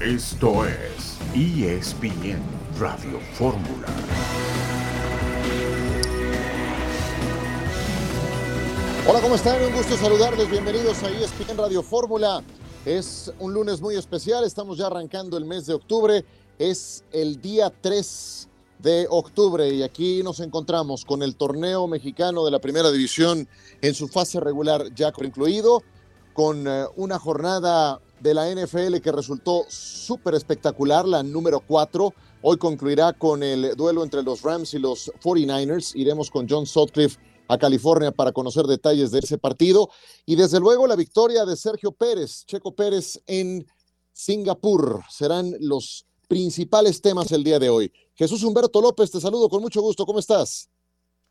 Esto es ESPN Radio Fórmula. Hola, ¿cómo están? Un gusto saludarles. Bienvenidos a ESPN Radio Fórmula. Es un lunes muy especial. Estamos ya arrancando el mes de octubre. Es el día 3 de octubre y aquí nos encontramos con el torneo mexicano de la primera división en su fase regular ya concluido, con eh, una jornada de la NFL que resultó súper espectacular, la número 4. Hoy concluirá con el duelo entre los Rams y los 49ers. Iremos con John Sutcliffe a California para conocer detalles de ese partido. Y desde luego la victoria de Sergio Pérez, Checo Pérez en Singapur. Serán los principales temas el día de hoy. Jesús Humberto López, te saludo con mucho gusto. ¿Cómo estás?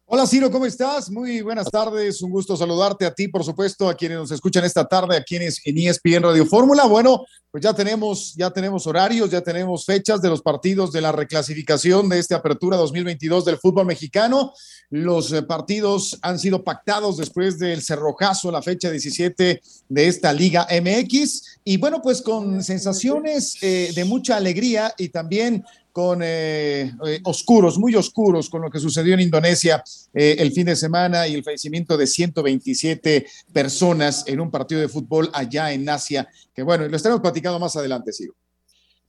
Hola Ciro, ¿cómo estás? Muy buenas tardes, un gusto saludarte a ti, por supuesto, a quienes nos escuchan esta tarde, a quienes en ESPN Radio Fórmula. Bueno, pues ya tenemos, ya tenemos horarios, ya tenemos fechas de los partidos de la reclasificación de esta apertura 2022 del fútbol mexicano. Los eh, partidos han sido pactados después del cerrojazo, la fecha 17 de esta Liga MX. Y bueno, pues con sensaciones eh, de mucha alegría y también con eh, eh, oscuros, muy oscuros, con lo que sucedió en Indonesia eh, el fin de semana y el fallecimiento de 127 personas en un partido de fútbol allá en Asia, que bueno, lo estaremos platicando más adelante, Sigo.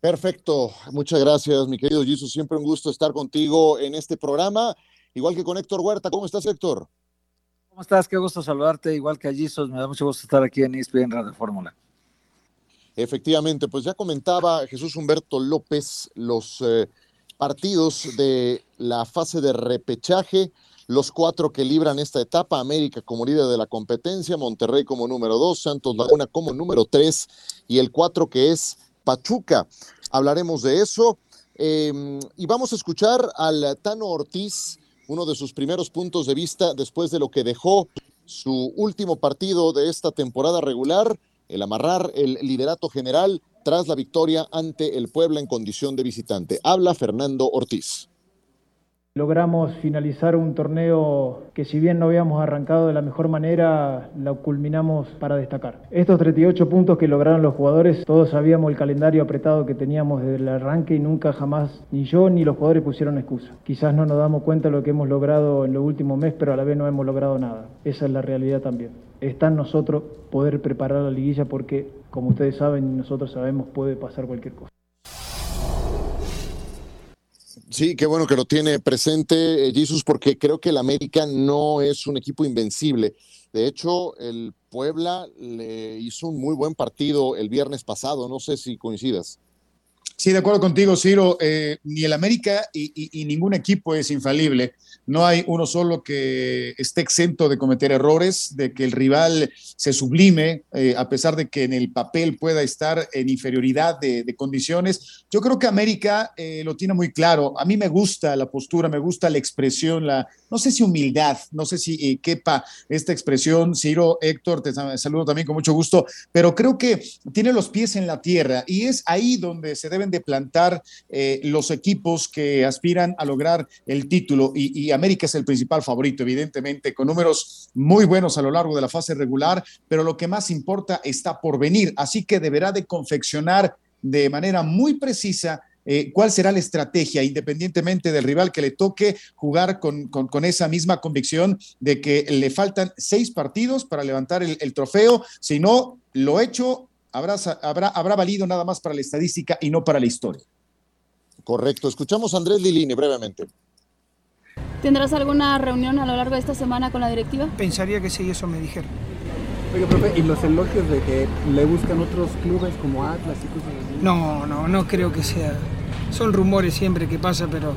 Perfecto, muchas gracias, mi querido Jesus. Siempre un gusto estar contigo en este programa, igual que con Héctor Huerta. ¿Cómo estás, Héctor? ¿Cómo estás? Qué gusto saludarte, igual que a Jesus. Me da mucho gusto estar aquí en ESPN Radio Fórmula. Efectivamente, pues ya comentaba Jesús Humberto López los eh, partidos de la fase de repechaje, los cuatro que libran esta etapa, América como líder de la competencia, Monterrey como número dos, Santos Laguna como número tres y el cuatro que es Pachuca. Hablaremos de eso em, y vamos a escuchar al Tano Ortiz, uno de sus primeros puntos de vista después de lo que dejó su último partido de esta temporada regular el amarrar el liderato general tras la victoria ante el Puebla en condición de visitante. Habla Fernando Ortiz. Logramos finalizar un torneo que si bien no habíamos arrancado de la mejor manera, lo culminamos para destacar. Estos 38 puntos que lograron los jugadores, todos sabíamos el calendario apretado que teníamos desde el arranque y nunca jamás ni yo ni los jugadores pusieron excusa. Quizás no nos damos cuenta de lo que hemos logrado en los últimos meses, pero a la vez no hemos logrado nada. Esa es la realidad también. Está en nosotros poder preparar la liguilla porque, como ustedes saben nosotros sabemos, puede pasar cualquier cosa. Sí, qué bueno que lo tiene presente eh, Jesus, porque creo que el América no es un equipo invencible. De hecho, el Puebla le hizo un muy buen partido el viernes pasado, no sé si coincidas. Sí, de acuerdo contigo, Ciro. Eh, ni el América y, ningún equipo es infalible. No hay uno solo que esté exento de cometer errores, de que el rival se sublime, eh, a pesar de que en el papel pueda estar en inferioridad de, condiciones. Yo creo que América eh, lo tiene muy claro. A mí me gusta la postura, me gusta la expresión, la, no sé si humildad, no sé si quepa esta expresión. Ciro, Héctor, te saludo también con mucho gusto, pero creo que tiene los pies en la tierra y es ahí donde se deben de plantar eh, los equipos que aspiran a lograr el título. Y, América es el principal favorito, evidentemente, con números muy buenos a lo largo de la fase regular, pero lo que más importa está por venir, así que deberá de confeccionar de manera muy precisa eh, cuál será la estrategia, independientemente del rival que le toque jugar con, esa misma convicción de que le faltan seis partidos para levantar el, el trofeo, si no, lo hecho habrá, habrá, habrá valido nada más para la estadística y no para la historia. Correcto. Escuchamos a Andrés Lilini brevemente. ¿Tendrás alguna reunión a lo largo de esta semana con la directiva? Pensaría que sí, eso me dijeron. Oye, profe, ¿y los elogios de que le buscan otros clubes como Atlas y cosas así? No, no, no creo que sea. Son rumores siempre que pasa, pero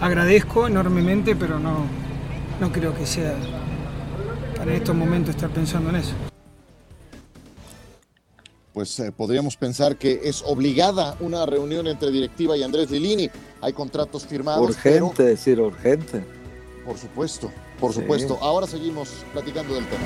agradezco enormemente, pero no, no creo que sea para estos momentos estar pensando en eso pues eh, podríamos pensar que es obligada una reunión entre directiva y Andrés Lilini. Hay contratos firmados. Urgente, decir urgente. Por supuesto, por supuesto. Ahora seguimos platicando del tema.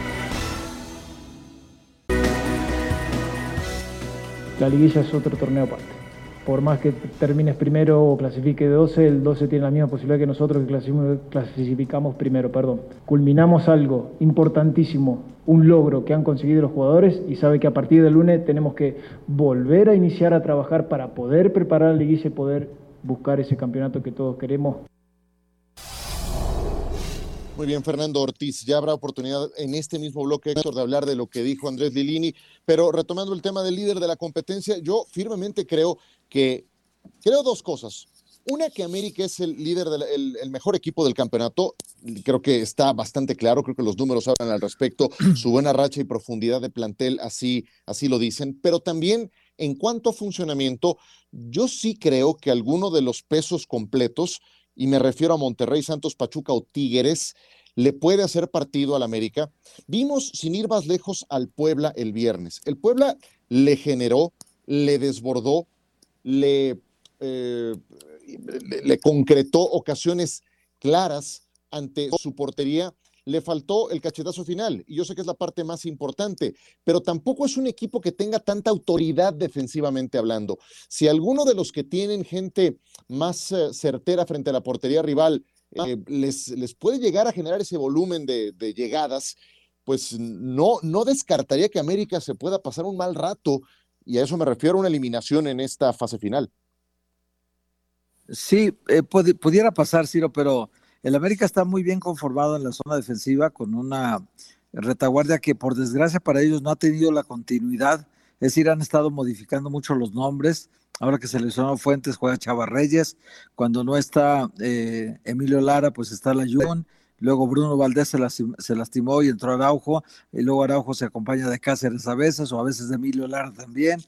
La liguilla es otro torneo aparte. Por más que termines primero o clasifique 12, el 12 tiene la misma posibilidad que nosotros que clasificamos primero, perdón. Culminamos algo importantísimo, un logro que han conseguido los jugadores y sabe que a partir del lunes tenemos que volver a iniciar a trabajar para poder preparar la liguilla y poder buscar ese campeonato que todos queremos. Muy bien, Fernando Ortiz. Ya habrá oportunidad en este mismo bloque, de hablar de lo que dijo Andrés Lilini. Pero retomando el tema del líder de la competencia, yo firmemente creo que, creo dos cosas. Una, que América es el líder, del, el, mejor equipo del campeonato. Creo que está bastante claro, creo que los números hablan al respecto. Su buena racha y profundidad de plantel así, así lo dicen. Pero también en cuanto a funcionamiento, yo sí creo que alguno de los pesos completos y me refiero a Monterrey, Santos, Pachuca o Tigres, le puede hacer partido al América. Vimos, sin ir más lejos, al Puebla el viernes. El Puebla le generó, le desbordó, le, eh, le concretó ocasiones claras ante su portería le faltó el cachetazo final, y yo sé que es la parte más importante, pero tampoco es un equipo que tenga tanta autoridad defensivamente hablando. Si alguno de los que tienen gente más eh, certera frente a la portería rival eh, les, les, puede llegar a generar ese volumen de, de, llegadas, pues no, no descartaría que América se pueda pasar un mal rato, y a eso me refiero una eliminación en esta fase final. Sí, eh, pudiera pasar, Ciro, pero el América está muy bien conformado en la zona defensiva con una retaguardia que por desgracia para ellos no ha tenido la continuidad. Es decir, han estado modificando mucho los nombres. Ahora que se lesionó Fuentes, juega Chava Reyes. Cuando no está eh, Emilio Lara, pues está la Jun. Luego Bruno Valdés se, se, lastimó y entró Araujo. Y luego Araujo se acompaña de Cáceres a veces, o a veces de Emilio Lara también.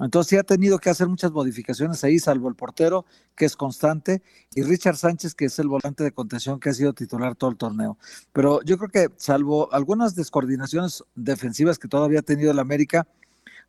Entonces sí ha tenido que hacer muchas modificaciones ahí, salvo el portero, que es constante, y Richard Sánchez, que es el volante de contención que ha sido titular todo el torneo. Pero yo creo que salvo algunas descoordinaciones defensivas que todavía ha tenido el América,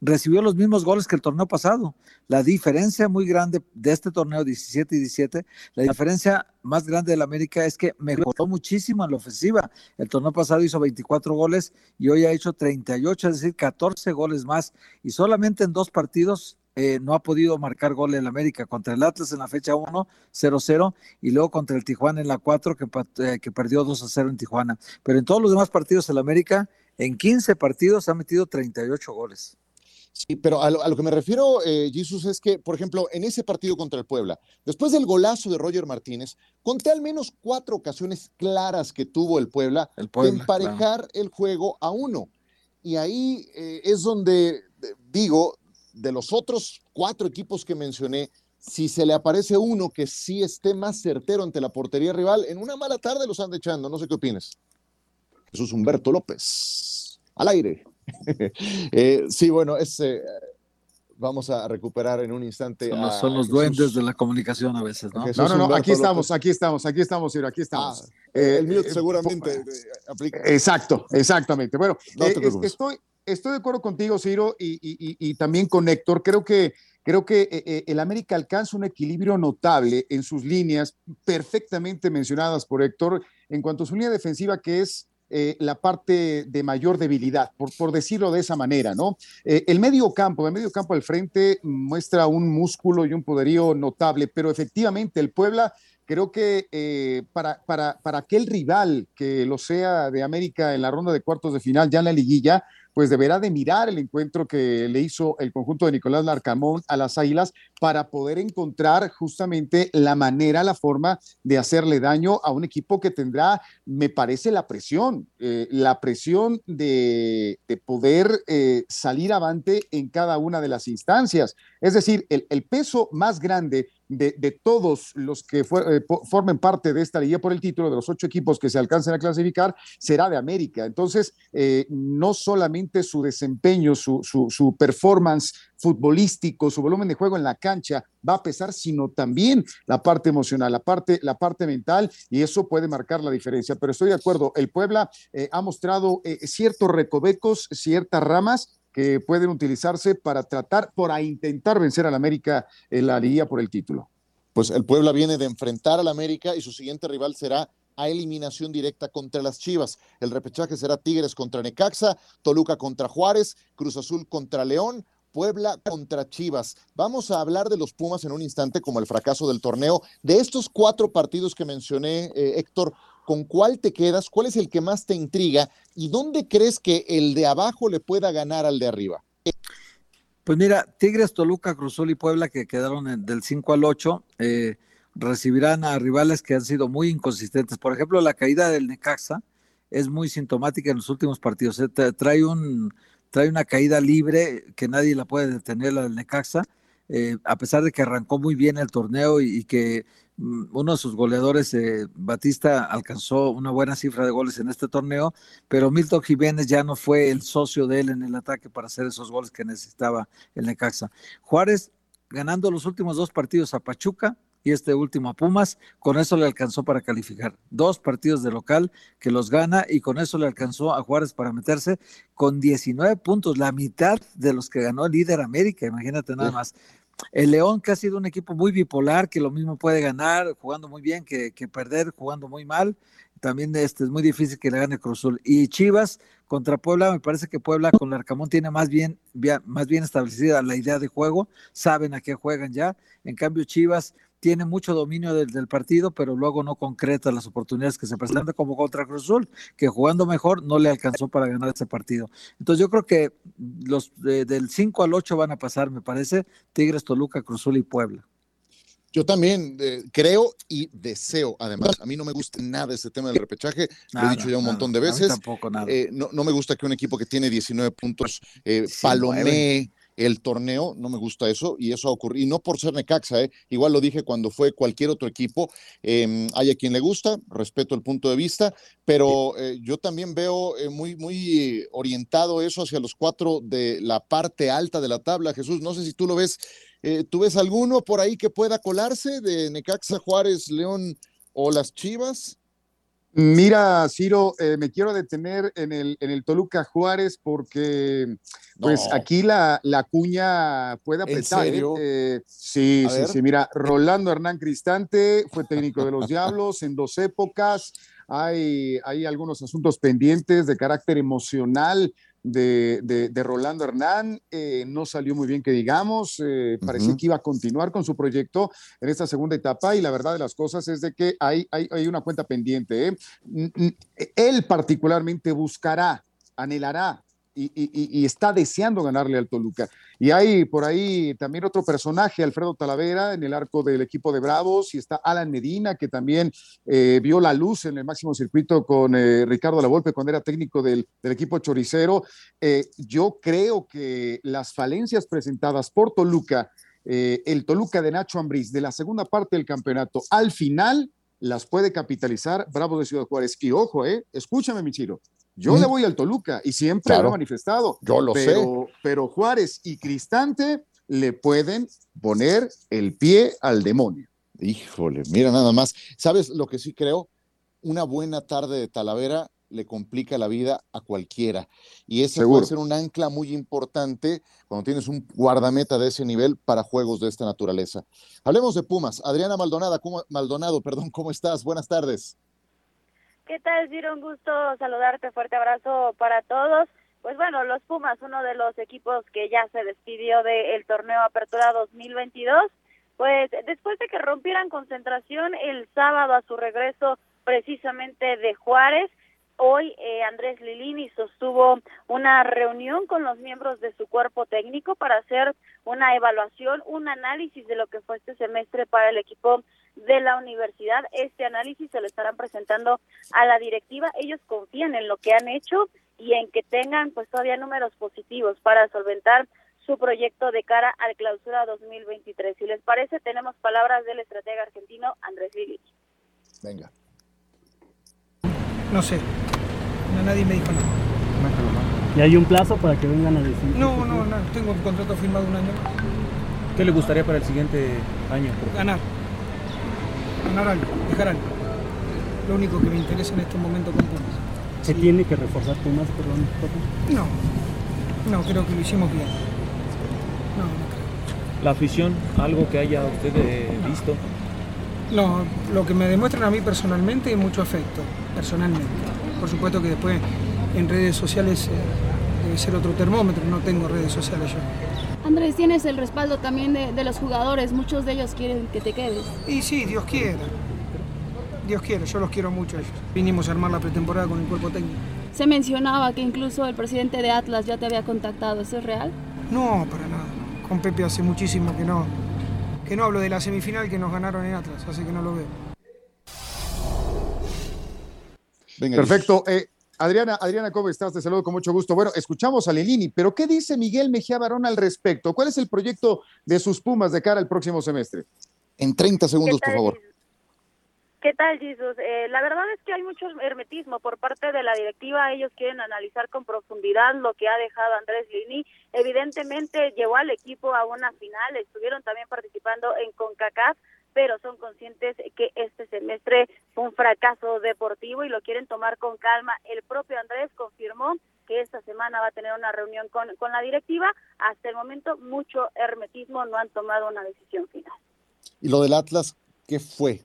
recibió los mismos goles que el torneo pasado. La diferencia muy grande de este torneo 17 y 17, la diferencia más grande del América es que mejoró muchísimo en la ofensiva. El torneo pasado hizo 24 goles y hoy ha hecho 38, es decir, 14 goles más. Y solamente en dos partidos eh, no ha podido marcar gol el América. Contra el Atlas en la fecha 1, 0-0, y luego contra el Tijuana en la 4, que, eh, que perdió 2-0 en Tijuana. Pero en todos los demás partidos el América, en 15 partidos, ha metido 38 goles. Sí, pero a lo, que me refiero, eh, Jesus, es que, por ejemplo, en ese partido contra el Puebla, después del golazo de Roger Martínez, conté al menos cuatro ocasiones claras que tuvo el Puebla, de emparejar el juego a uno. Y ahí eh, es donde digo, de los otros cuatro equipos que mencioné, si se le aparece uno que sí esté más certero ante la portería rival, en una mala tarde los ande echando. No sé qué opinas. Jesús Humberto López, al aire. Eh, sí, bueno, es, eh, vamos a recuperar en un instante. Son, los, duendes de la comunicación a veces, ¿no? no, no, no, aquí estamos, aquí estamos, aquí estamos, aquí estamos. Ah, eh, el mute seguramente aplica. Exacto, exactamente. Bueno, estoy, estoy de acuerdo contigo, Ciro, y, y, también con Héctor. Creo que Creo que el América alcanza un equilibrio notable en sus líneas, perfectamente mencionadas por Héctor, en cuanto a su línea defensiva, que es eh, la parte de mayor debilidad, por, decirlo de esa manera, ¿no? Eh, el medio campo, el medio campo al frente muestra un músculo y un poderío notable, pero efectivamente el Puebla creo que eh, para, para, para aquel rival que lo sea de América en la ronda de cuartos de final, ya en la liguilla, pues deberá de mirar el encuentro que le hizo el conjunto de Nicolás Larcamón a las Águilas para poder encontrar justamente la manera, la forma de hacerle daño a un equipo que tendrá, me parece, la presión, eh, la presión de, poder eh, salir avante en cada una de las instancias. Es decir, el, el peso más grande de, todos los que eh, formen parte de esta liga por el título, de los ocho equipos que se alcancen a clasificar, será de América. Entonces, eh, no solamente su desempeño, su, su, performance futbolístico, su volumen de juego en la cancha va a pesar, sino también la parte emocional, la parte, la parte mental, y eso puede marcar la diferencia. Pero estoy de acuerdo, el Puebla eh, ha mostrado ciertos recovecos, ciertas ramas que pueden utilizarse para tratar, para intentar vencer al América en la liga por el título. Pues el Puebla viene de enfrentar al América y su siguiente rival será a eliminación directa contra las Chivas. El repechaje será Tigres contra Necaxa, Toluca contra Juárez, Cruz Azul contra León, Puebla contra Chivas. Vamos a hablar de los Pumas en un instante como el fracaso del torneo. De estos cuatro partidos que mencioné, eh, Héctor, ¿con cuál te quedas? ¿Cuál es el que más te intriga? ¿Y dónde crees que el de abajo le pueda ganar al de arriba? Pues mira, Tigres, Toluca, Cruzul y Puebla, que quedaron del 5 al 8, eh, recibirán a rivales que han sido muy inconsistentes. Por ejemplo, la caída del Necaxa es muy sintomática en los últimos partidos. Trae, un, trae una caída libre que nadie la puede detener, la del Necaxa, eh, a pesar de que arrancó muy bien el torneo y que Mm, uno de sus goleadores, eh, Batista, alcanzó una buena cifra de goles en este torneo, pero Milton Jiménez ya no fue el socio de él en el ataque para hacer esos goles que necesitaba el Necaxa. Juárez ganando los últimos dos partidos a Pachuca y este último a Pumas, con eso le alcanzó para calificar. Dos partidos de local que los gana y con eso le alcanzó a Juárez para meterse con 19 puntos, la mitad de los que ganó el líder América, imagínate nada más. El León, que ha sido un equipo muy bipolar, que lo mismo puede ganar jugando muy bien que, perder jugando muy mal. También este, es muy difícil que le gane Cruzul. Y Chivas contra Puebla, me parece que Puebla con Arcamón tiene más bien, más bien establecida la idea de juego, saben a qué juegan ya. En cambio, Chivas tiene mucho dominio del, partido, pero luego no concreta las oportunidades que se presentan como contra Cruz Azul, que jugando mejor no le alcanzó para ganar ese partido. Entonces yo creo que los del 5 al 8 van a pasar, me parece, Tigres, Toluca, Cruz Azul y Puebla. Yo también eh, creo y deseo, además, a mí no me gusta nada ese tema del repechaje, lo he dicho ya un montón de veces. Tampoco nada. Eh, no, me gusta que un equipo que tiene 19 puntos eh, palomee el torneo, no me gusta eso, y eso ha ocurrido, y no por ser Necaxa, ¿eh? igual lo dije cuando fue cualquier otro equipo, eh, hay a quien le gusta, respeto el punto de vista, pero eh, yo también veo eh, muy, muy orientado eso hacia los cuatro de la parte alta de la tabla, Jesús, no sé si tú lo ves, ¿tú ves alguno por ahí que pueda colarse de Necaxa, Juárez, León o las Chivas? Mira, Ciro, eh, me quiero detener en el, en el Toluca Juárez porque pues aquí la, la, cuña puede apretar. ¿eh? Eh, sí, sí, sí. Mira, Rolando Hernán Cristante fue técnico de los Diablos en dos épocas. Hay, hay algunos asuntos pendientes de carácter emocional de, Rolando Hernán. Eh, no salió muy bien que digamos, eh, parecía que iba a continuar con su proyecto en esta segunda etapa y la verdad de las cosas es de que hay, hay, una cuenta pendiente. ¿eh? Él particularmente buscará, anhelará y, está deseando ganarle al Toluca. Y hay por ahí también otro personaje, Alfredo Talavera, en el arco del equipo de Bravos, y está Alan Medina, que también eh, vio la luz en el máximo circuito con eh, Ricardo Lavolpe cuando era técnico del, equipo choricero. Eh, yo creo que las falencias presentadas por Toluca, el Toluca de Nacho Ambriz, de la segunda parte del campeonato al final, las puede capitalizar Bravos de Ciudad Juárez. Y ojo, eh, escúchame, Michiro, yo le voy al Toluca y siempre lo he manifestado. Yo lo pero, sé. Pero Juárez y Cristante le pueden poner el pie al demonio. Híjole, mira nada más. ¿Sabes lo que sí creo? Una buena tarde de Talavera le complica la vida a cualquiera. Y ese puede ser un ancla muy importante cuando tienes un guardameta de ese nivel para juegos de esta naturaleza. Hablemos de Pumas. Adriana Maldonado, ¿cómo, Maldonado, perdón, ¿cómo estás? Buenas tardes. ¿Qué tal, Giro? Un gusto saludarte. Fuerte abrazo para todos. Pues bueno, los Pumas, uno de los equipos que ya se despidió del torneo Apertura 2022, pues después de que rompieran concentración el sábado a su regreso precisamente de Juárez, Hoy eh, Andrés Lilini sostuvo una reunión con los miembros de su cuerpo técnico para hacer una evaluación, un análisis de lo que fue este semestre para el equipo de la universidad. Este análisis se lo estarán presentando a la directiva. Ellos confían en lo que han hecho y en que tengan pues todavía números positivos para solventar su proyecto de cara al clausura 2023. Si les parece, tenemos palabras del estratega argentino Andrés Lilini. Venga. No sé. No, nadie me dijo nada. ¿Y hay un plazo para que vengan a decir? No, no, no. Tengo un contrato firmado un año ¿Qué le gustaría para el siguiente año? Ganar. Ganar algo, dejar algo. Lo único que me interesa en este momento con Pumas. ¿Se tiene que reforzar Pumas, perdón? No. No, creo que lo hicimos bien. No, no creo. ¿La afición, algo que haya usted eh, visto? No, lo que me demuestran a mí personalmente es mucho afecto, personalmente. Por supuesto que después en redes sociales eh, debe ser otro termómetro, no tengo redes sociales yo. Andrés, tienes el respaldo también de, de los jugadores, muchos de ellos quieren que te quedes. Y sí, Dios quiera. Dios quiera, yo los quiero mucho a ellos. Vinimos a armar la pretemporada con el cuerpo técnico. Se mencionaba que incluso el presidente de Atlas ya te había contactado, ¿eso es real? No, para nada. Con Pepe hace muchísimo que no, que no hablo de la semifinal que nos ganaron en Atlas, así que no lo veo. Venga, Perfecto. Eh, Adriana, Adriana, ¿cómo estás? Te saludo con mucho gusto. Bueno, escuchamos a Lilini, pero ¿qué dice Miguel Mejía Barón al respecto? ¿Cuál es el proyecto de sus Pumas de cara al próximo semestre? En 30 segundos, ¿Qué por favor. ¿Qué tal, Jesús? Eh, la verdad es que hay mucho hermetismo por parte de la directiva. Ellos quieren analizar con profundidad lo que ha dejado Andrés Lini. Evidentemente llevó al equipo a una final, estuvieron también participando en CONCACAF, pero son conscientes que este semestre fue un fracaso deportivo y lo quieren tomar con calma. El propio Andrés confirmó que esta semana va a tener una reunión con, con la directiva. Hasta el momento mucho hermetismo, no han tomado una decisión final. ¿Y lo del Atlas qué fue?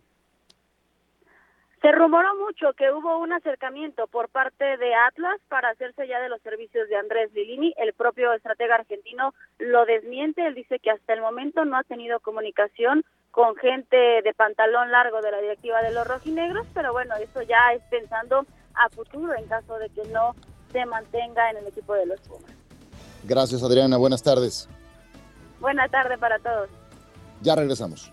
Se rumoró mucho que hubo un acercamiento por parte de Atlas para hacerse ya de los servicios de Andrés Lilini. El propio estratega argentino lo desmiente. Él dice que hasta el momento no ha tenido comunicación con gente de pantalón largo de la directiva de los rojinegros, pero bueno, eso ya es pensando a futuro en caso de que no se mantenga en el equipo de los Pumas. Gracias, Adriana. Buenas tardes. Buena tarde para todos. Ya regresamos.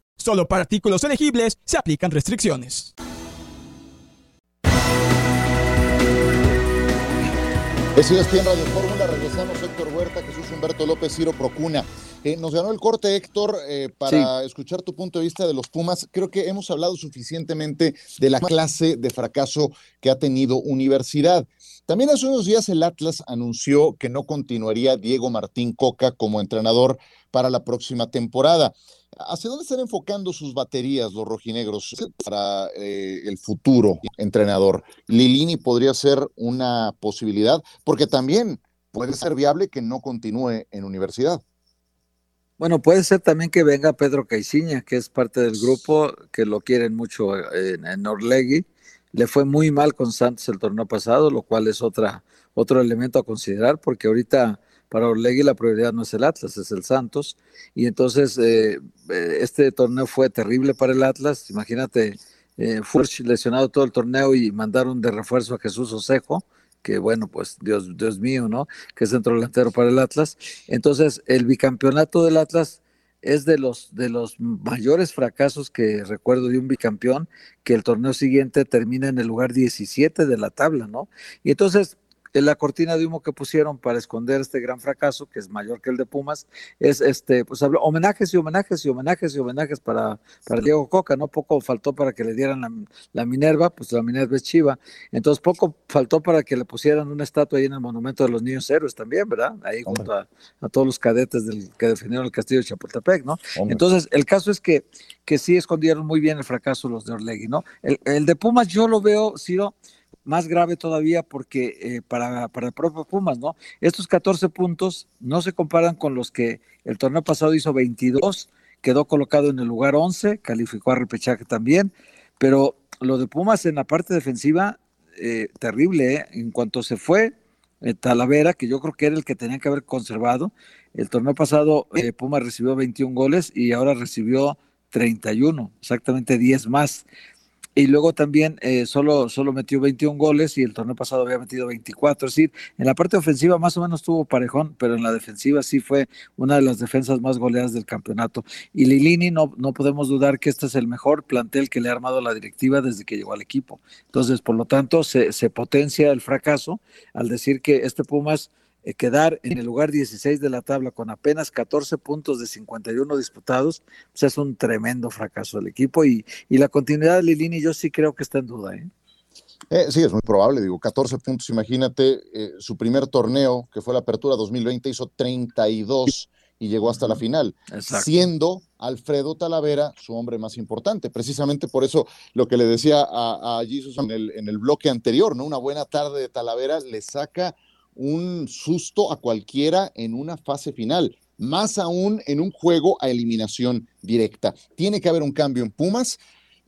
Solo para artículos elegibles se aplican restricciones. Es ESPN Radio Fórmula, regresamos Héctor Huerta, Jesús Humberto López, Ciro Procuna. Eh, nos ganó el corte, Héctor, eh, para escuchar tu punto de vista de los Pumas. Creo que hemos hablado suficientemente de la clase de fracaso que ha tenido Universidad. También hace unos días el Atlas anunció que no continuaría Diego Martín Coca como entrenador para la próxima temporada. ¿Hacia dónde están enfocando sus baterías los rojinegros para eh, el futuro entrenador? Lilini podría ser una posibilidad, porque también puede ser viable que no continúe en universidad. Bueno, puede ser también que venga Pedro Caiciña, que es parte del grupo, que lo quieren mucho en, en Orlegui. Le fue muy mal con Santos el torneo pasado, lo cual es otra, otro elemento a considerar, porque ahorita para Orlegui la prioridad no es el Atlas, es el Santos. Y entonces eh, este torneo fue terrible para el Atlas. Imagínate, eh, Furch lesionado todo el torneo y mandaron de refuerzo a Jesús Osejo, que bueno, pues Dios, Dios mío, ¿no? Que es centro delantero para el Atlas. Entonces, el bicampeonato del Atlas es de los, de los mayores fracasos que recuerdo de un bicampeón, que el torneo siguiente termina en el lugar 17 de la tabla, ¿no? Y entonces, en la cortina de humo que pusieron para esconder este gran fracaso, que es mayor que el de Pumas, es este, pues homenajes y homenajes y homenajes y homenajes para, para Diego Coca, ¿no? Poco faltó para que le dieran la, la, Minerva, pues la Minerva es Chiva. Entonces poco faltó para que le pusieran una estatua ahí en el Monumento de los Niños Héroes también, ¿verdad? Ahí Hombre. junto a, a, todos los cadetes del, que defendieron el castillo de Chapultepec, ¿no? Hombre. Entonces, el caso es que, que sí escondieron muy bien el fracaso los de Orlegui, ¿no? El, el de Pumas yo lo veo, Ciro, más grave todavía porque eh, para, para el propio Pumas, ¿no? Estos 14 puntos no se comparan con los que el torneo pasado hizo 22, quedó colocado en el lugar 11, calificó a repechaje también, pero lo de Pumas en la parte defensiva, eh, terrible, ¿eh? En cuanto se fue eh, Talavera, que yo creo que era el que tenía que haber conservado, el torneo pasado Pumas recibió 21 goles y ahora recibió 31, exactamente 10 más y luego también eh, solo, solo metió 21 goles y el torneo pasado había metido 24. Es decir, en la parte ofensiva más o menos tuvo parejón, pero en la defensiva sí fue una de las defensas más goleadas del campeonato. Y Lilini no, no podemos dudar que este es el mejor plantel que le ha armado la directiva desde que llegó al equipo. Entonces, por lo tanto, se, se potencia el fracaso al decir que este Pumas eh, quedar en el lugar 16 de la tabla con apenas 14 puntos de 51 disputados, pues es un tremendo fracaso del equipo y, y la continuidad de Lilini yo sí creo que está en duda. ¿eh? Eh, sí, es muy probable, digo, 14 puntos, imagínate, eh, su primer torneo, que fue la Apertura 2020, hizo 32 y llegó hasta la final, Exacto. siendo Alfredo Talavera su hombre más importante. Precisamente por eso lo que le decía a, a Jesus en el, en el bloque anterior, ¿no? Una buena tarde de Talavera le saca un susto a cualquiera en una fase final, más aún en un juego a eliminación directa. Tiene que haber un cambio en Pumas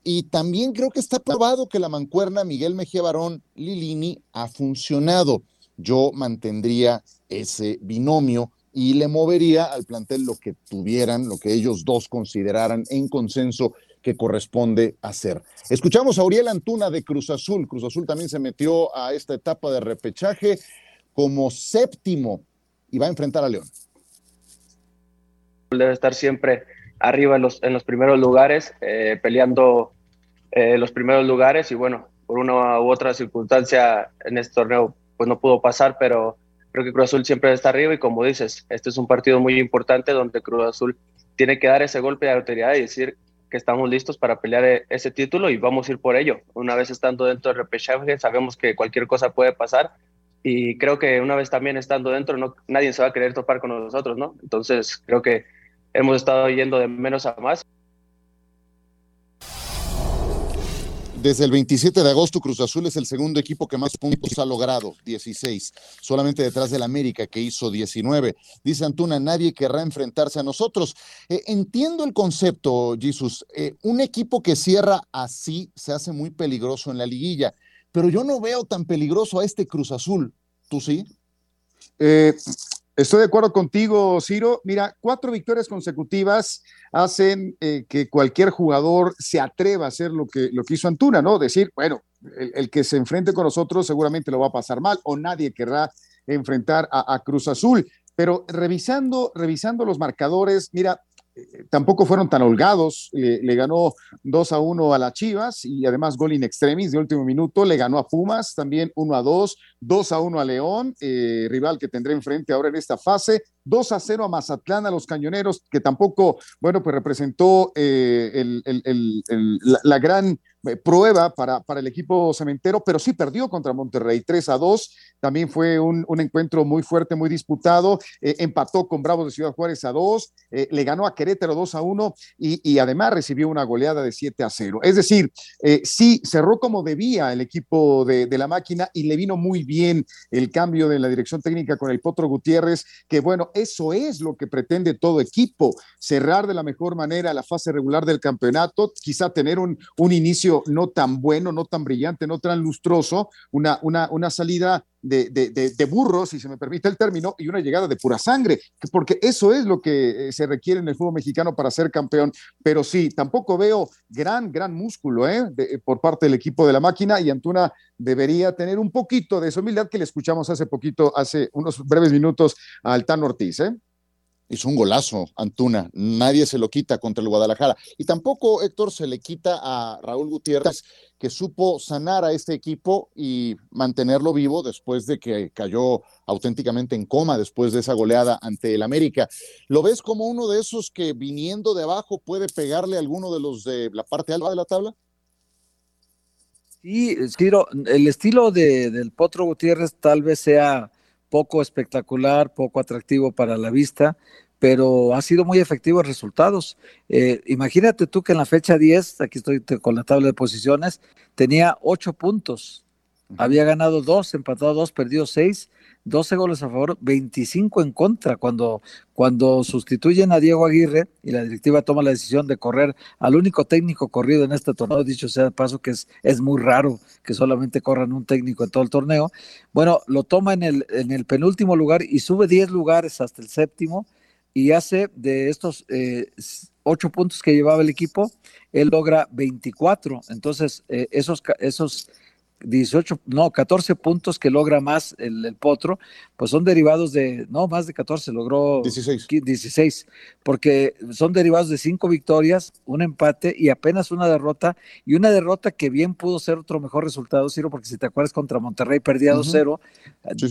y también creo que está probado que la mancuerna Miguel Mejía Barón Lilini ha funcionado. Yo mantendría ese binomio y le movería al plantel lo que tuvieran, lo que ellos dos consideraran en consenso que corresponde hacer. Escuchamos a Uriel Antuna de Cruz Azul. Cruz Azul también se metió a esta etapa de repechaje como séptimo y va a enfrentar a León. Debe estar siempre arriba en los, en los primeros lugares, eh, peleando eh, los primeros lugares y bueno, por una u otra circunstancia en este torneo pues no pudo pasar, pero creo que Cruz Azul siempre está arriba y como dices, este es un partido muy importante donde Cruz Azul tiene que dar ese golpe de autoridad y decir que estamos listos para pelear e, ese título y vamos a ir por ello. Una vez estando dentro del repechaje, sabemos que cualquier cosa puede pasar, y creo que una vez también estando dentro, nadie se va a querer topar con nosotros, ¿no? Entonces creo que hemos estado yendo de menos a más. Desde el 27 de agosto, Cruz Azul es el segundo equipo que más puntos ha logrado, 16, solamente detrás del América, que hizo 19. Dice Antuna, nadie querrá enfrentarse a nosotros. Eh, entiendo el concepto, Jesus. Eh, un equipo que cierra así se hace muy peligroso en la liguilla pero yo no veo tan peligroso a este Cruz Azul. ¿Tú sí? Eh, estoy de acuerdo contigo, Ciro. Mira, cuatro victorias consecutivas hacen eh, que cualquier jugador se atreva a hacer lo que, lo que hizo Antuna, ¿no? Decir, bueno, el, que se enfrente con nosotros seguramente lo va a pasar mal o nadie querrá enfrentar a, a Cruz Azul. Pero revisando, revisando los marcadores, mira, tampoco fueron tan holgados. Le, ganó 2 a 1 a las Chivas y además gol in extremis de último minuto. Le ganó a Pumas también 1 a 2, 2 a 1 a León, eh, rival que tendré enfrente ahora en esta fase. 2 a 0 a Mazatlán, a los cañoneros, que tampoco, bueno, pues representó eh, la, gran eh, prueba para, para el equipo cementero, pero sí perdió contra Monterrey 3 a 2. También fue un, encuentro muy fuerte, muy disputado. Empató con Bravos de Ciudad Juárez a 2, eh, le ganó a Querétaro 2 a 1 y, además recibió una goleada de 7 a 0. Es decir, sí cerró como debía el equipo de, de la máquina y le vino muy el cambio de la dirección técnica con el Potro Gutiérrez, que bueno, eso es lo que pretende todo equipo, cerrar de la mejor manera la fase regular del campeonato, quizá tener un, un inicio no tan bueno, no tan brillante, no tan lustroso, una, una, una salida de, de, de, de, burro, si se me permite el término, y una llegada de pura sangre, porque eso es lo que eh, se requiere en el fútbol mexicano para ser campeón. Pero sí, tampoco veo gran, gran músculo ¿eh? de, por parte del equipo de la máquina y Antuna debería tener un poquito de esa humildad que le escuchamos hace poquito, hace unos breves minutos al Tan Ortiz. ¿eh? Hizo un golazo Antuna, nadie se lo quita contra el Guadalajara. Y tampoco Héctor se le quita a Raúl Gutiérrez, que supo sanar a este equipo y mantenerlo vivo después de que cayó auténticamente en coma después de esa goleada ante el América. ¿Lo ves como uno de esos que viniendo de abajo puede pegarle a alguno de los de la parte alta de la tabla? Sí, el estilo de, del Potro Gutiérrez tal vez sea poco espectacular, poco atractivo para la vista, pero ha sido muy efectivo en resultados. Eh, imagínate tú que en la fecha 10, aquí estoy con la tabla de posiciones, tenía 8 puntos, había ganado 2, empatado 2, perdido 6, 12 goles a favor, 25 en contra. Cuando, cuando sustituyen a Diego Aguirre y la directiva toma la decisión de correr al único técnico corrido en este torneo, dicho sea de paso que es, es muy raro que solamente corran un técnico en todo el torneo, bueno, lo toma en el, en el penúltimo lugar y sube 10 lugares hasta el séptimo y hace de estos eh, ocho puntos que llevaba el equipo, él logra 24. Entonces, eh, esos, esos 18, no, 14 puntos que logra más el, Potro, pues son derivados de, no, más de 14, logró 16. 16, porque son derivados de cinco victorias, un empate y apenas una derrota, y una derrota que bien pudo ser otro mejor resultado, Ciro, porque si te acuerdas contra Monterrey perdía 2-0,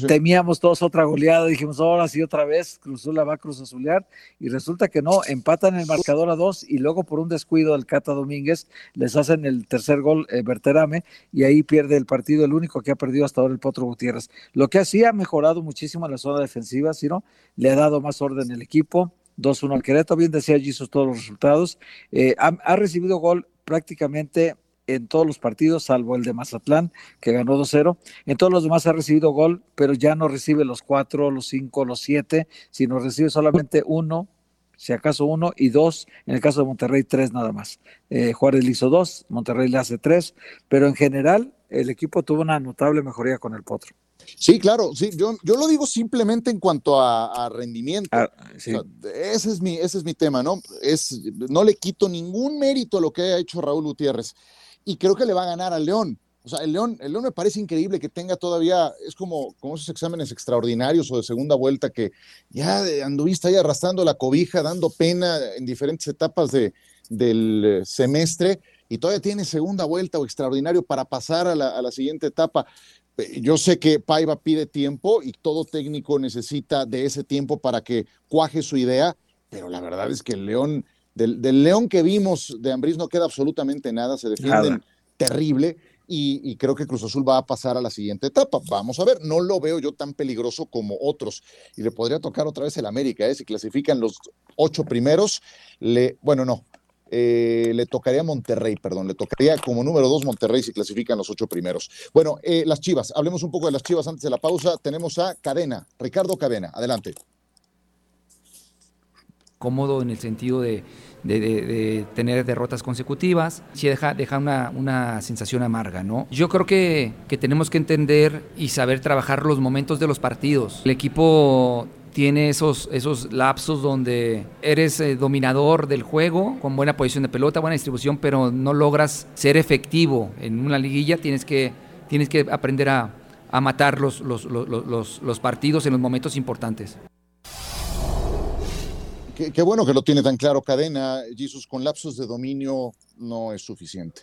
temíamos todos otra goleada, dijimos, ahora sí otra vez, Cruzul la va a Cruz Azulear, y resulta que no, empatan el marcador a dos, y luego por un descuido del Cata Domínguez, les hacen el tercer gol eh, Berterame, y ahí pierde el partido, el único que ha perdido hasta ahora el Potro Gutiérrez. Lo que así ha mejorado muchísimo en la zona defensiva, sino le ha dado más orden el equipo. 2-1 al Querétaro, bien decía Jesus todos los resultados. Eh, ha, recibido gol prácticamente en todos los partidos, salvo el de Mazatlán, que ganó 2-0. En todos los demás ha recibido gol, pero ya no recibe los 4, los 5, los 7, sino recibe solamente uno, si acaso uno, y dos, en el caso de Monterrey, tres nada más. Eh, Juárez le hizo dos, Monterrey le hace tres, pero en general el equipo tuvo una notable mejoría con el Potro. Sí, claro, sí, yo, yo lo digo simplemente en cuanto a, rendimiento. Ah, ese, es mi, ese es mi tema, ¿no? Es, no le quito ningún mérito a lo que ha hecho Raúl Gutiérrez. Y creo que le va a ganar al León. O sea, el León, el León me parece increíble que tenga todavía, es como, como esos exámenes extraordinarios o de segunda vuelta que ya anduviste ahí arrastrando la cobija, dando pena en diferentes etapas de, del eh, semestre y todavía tiene segunda vuelta o extraordinario para pasar a la, siguiente etapa. Eh, yo sé que Paiva pide tiempo y todo técnico necesita de ese tiempo para que cuaje su idea, pero la verdad es que el León, del, León que vimos de Ambriz no queda absolutamente nada, se defienden terrible y, creo que Cruz Azul va a pasar a la siguiente etapa. Vamos a ver, no lo veo yo tan peligroso como otros y le podría tocar otra vez el América, ¿eh? si clasifican los ocho primeros, bueno, no, eh, le tocaría Monterrey, perdón, le tocaría como número dos Monterrey si clasifican los ocho primeros. Bueno, eh, las Chivas, hablemos un poco de las Chivas antes de la pausa. Tenemos a Cadena, Ricardo Cadena, adelante. Cómodo en el sentido de, tener derrotas consecutivas, sí deja, deja una, sensación amarga, ¿no? Yo creo que, que tenemos que entender y saber trabajar los momentos de los partidos. El equipo tiene esos, esos lapsos donde eres eh, dominador del juego, con buena posición de pelota, buena distribución, pero no logras ser efectivo en una liguilla, tienes que, tienes que aprender a, matar los, los, los, partidos en los momentos importantes. Qué, bueno que lo tiene tan claro Cadena, Jesús, con lapsos de dominio no es suficiente.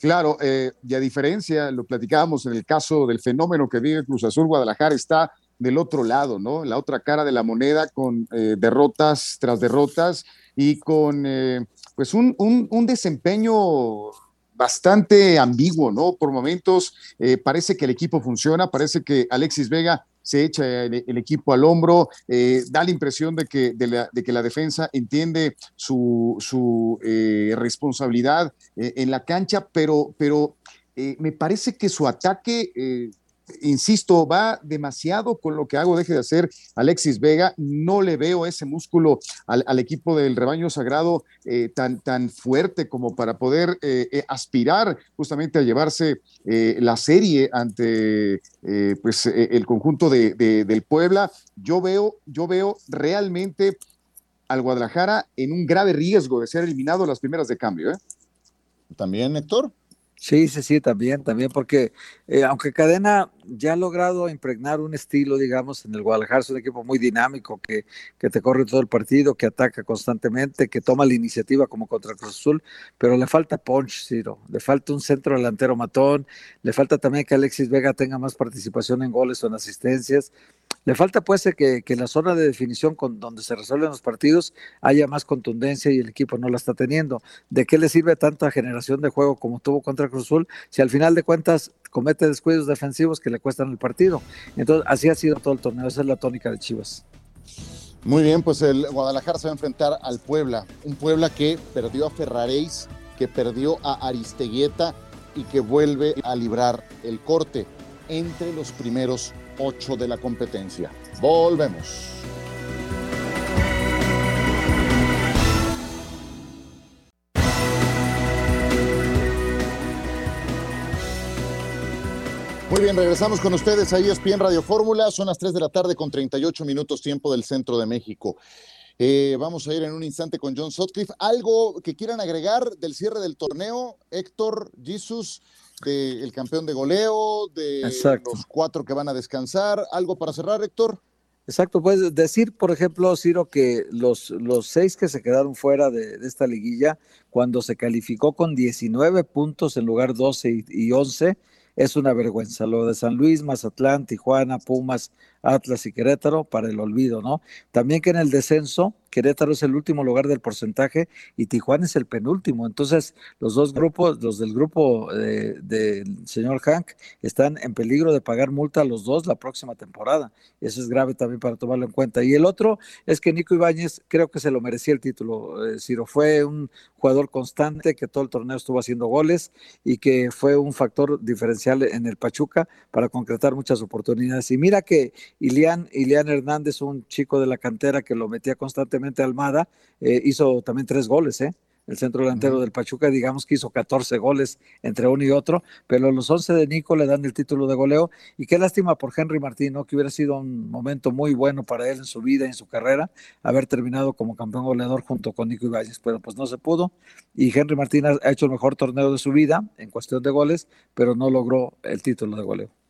Claro, eh, y a diferencia, lo platicábamos en el caso del fenómeno que vive Cruz Azul, Guadalajara está del otro lado, ¿no? La otra cara de la moneda con eh, derrotas tras derrotas y con eh, pues un, un, desempeño bastante ambiguo, ¿no? Por momentos eh, parece que el equipo funciona, parece que Alexis Vega se echa el, equipo al hombro, da la impresión de que, de, la, que la defensa entiende su, su responsabilidad en la cancha, pero, pero me parece que su ataque insisto, va demasiado con lo que hago, deje de hacer Alexis Vega. No le veo ese músculo al, equipo del rebaño sagrado eh, tan, tan fuerte como para poder eh, eh, aspirar justamente a llevarse la serie ante pues, el conjunto de, del Puebla. Yo veo, yo veo realmente al Guadalajara en un grave riesgo de ser eliminado las primeras de cambio. También, Héctor. Sí, sí, sí, también, también, porque aunque Cadena ya ha logrado impregnar un estilo, digamos, en el Guadalajara, es un equipo muy dinámico, que, que te corre todo el partido, que ataca constantemente, que toma la iniciativa como contra Cruz Azul, pero le falta punch, Ciro, le falta un centro delantero matón, le falta también que Alexis Vega tenga más participación en goles o en asistencias, le falta pues que, que la zona de definición con donde se resuelven los partidos haya más contundencia y el equipo no la está teniendo. ¿De qué le sirve tanta generación de juego como tuvo contra Cruz Azul si al final de cuentas comete descuidos defensivos que le cuestan el partido. Entonces, así ha sido todo el torneo, esa es la tónica de Chivas. Muy bien, pues el Guadalajara se va a enfrentar al Puebla, un Puebla que perdió a Ferraréis, que perdió a Aristeguieta y que vuelve a librar el corte entre los primeros ocho de la competencia. Volvemos. Muy bien, regresamos con ustedes a ESPN Radio Fórmula. Son las 3 de la tarde con 38 minutos tiempo del centro de México. Eh, vamos a ir en un instante con John Sutcliffe. ¿Algo que quieran agregar del cierre del torneo? Héctor, Jesus, del campeón de goleo, de los cuatro que van a descansar. ¿Algo para cerrar, Héctor? Exacto, puedes decir, por ejemplo, Ciro, que los, los seis que se quedaron fuera de, esta liguilla, cuando se calificó con 19 puntos en lugar 12 y, y 11, es una vergüenza. Lo de San Luis, Mazatlán, Tijuana, Pumas, Atlas y Querétaro para el olvido, ¿no? También que en el descenso Querétaro es el último lugar del porcentaje y Tijuana es el penúltimo. Entonces, los dos grupos, los del grupo eh, del señor Hank, están en peligro de pagar multa a los dos la próxima temporada. Eso es grave también para tomarlo en cuenta. Y el otro es que Nico Ibáñez creo que se lo merecía el título. Eh, Ciro fue un jugador constante que todo el torneo estuvo haciendo goles y que fue un factor diferencial en el Pachuca para concretar muchas oportunidades. Y mira que Ilian, Ilian Hernández, un chico de la cantera que lo metía constantemente Almada, eh, hizo también tres goles, ¿eh? El centro delantero del Pachuca, digamos que hizo 14 goles entre uno y otro, pero los 11 de Nico le dan el título de goleo. Y qué lástima por Henry Martín, que hubiera sido un momento muy bueno para él en su vida y en su carrera, haber terminado como campeón goleador junto con Nico Ibáñez, pero pues no se pudo. Y Henry Martín ha hecho el mejor torneo de su vida en cuestión de goles, pero no logró el título de goleo.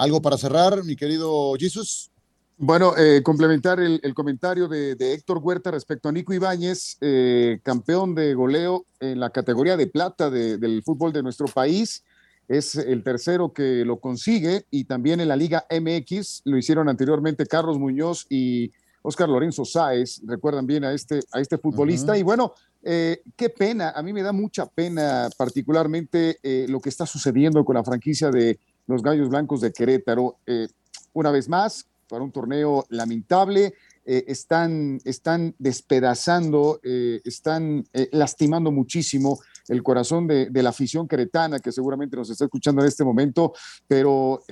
¿Algo para cerrar, mi querido Jesus? Bueno, eh, complementar el, comentario de, Héctor Huerta respecto a Nico Ibáñez, eh, campeón de goleo en la categoría de plata del fútbol de nuestro país. Es el tercero que lo consigue y también en la Liga MX lo hicieron anteriormente Carlos Muñoz y Oscar Lorenzo Sáez. Recuerdan bien a este, a este futbolista. Y bueno, eh, qué pena, a mí me da mucha pena particularmente lo que está sucediendo con la franquicia de los Gallos Blancos de Querétaro. una vez más, para un torneo lamentable. Eh, están, están despedazando, eh, están eh, lastimando muchísimo el corazón de, de, la afición queretana, que seguramente nos está escuchando en este momento, pero